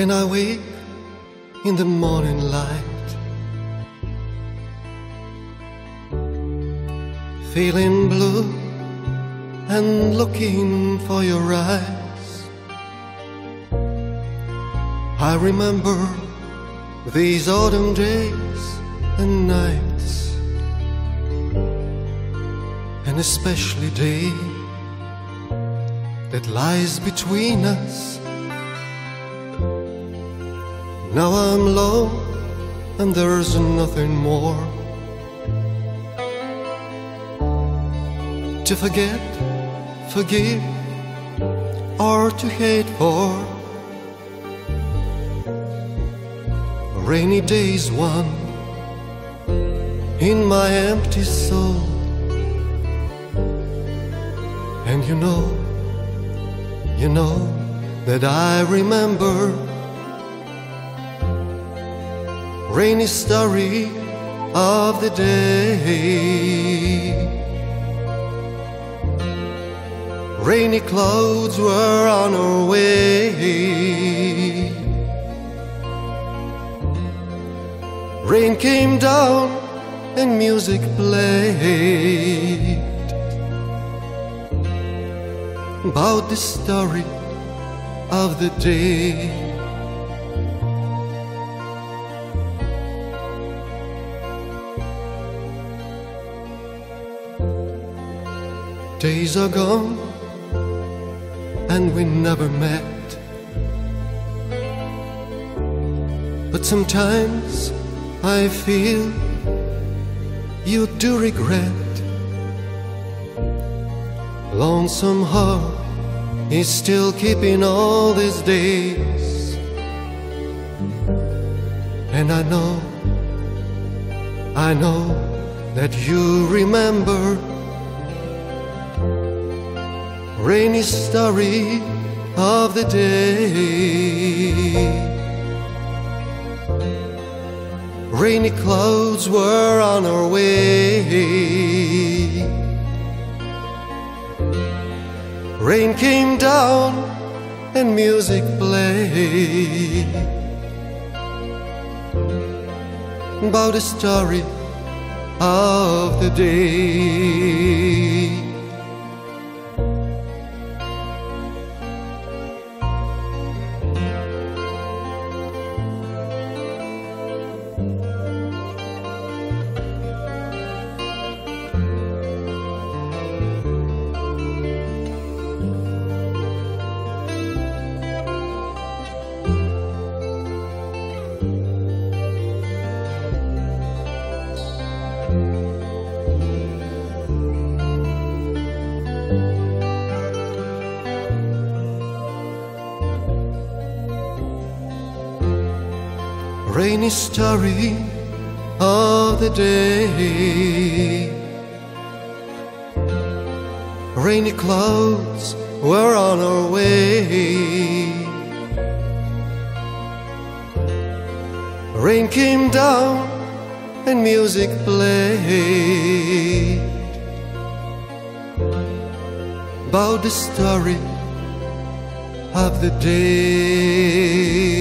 When I wake in the morning light, feeling blue and looking for your eyes, I remember these autumn days and nights, and especially day that lies between us. Now I'm low and there's nothing more to forget, forgive, or to hate for. Rainy day's one in my empty soul, and you know, you know that I remember rainy story of the day. Rainy clouds were on our way. Rain came down and music played about the story of the day. Days are gone and we never met. But sometimes I feel you do regret. Lonesome heart is still keeping all these days. And I know, I know that you remember rainy story of the day. Rainy clouds were on our way. Rain came down and music played about the story of the day. Rainy story of the day. Rainy clouds were on our way. Rain came down and music played about the story of the day.